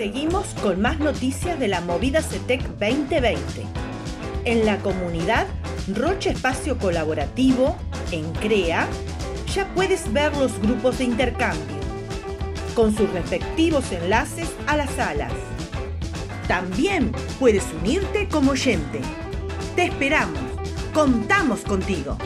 Seguimos con más noticias de la movida CETEC 2020. En la comunidad Roche Espacio Colaborativo, en CREA, ya puedes ver los grupos de intercambio, con sus respectivos enlaces a las salas. También puedes unirte como oyente. Te esperamos. Contamos contigo.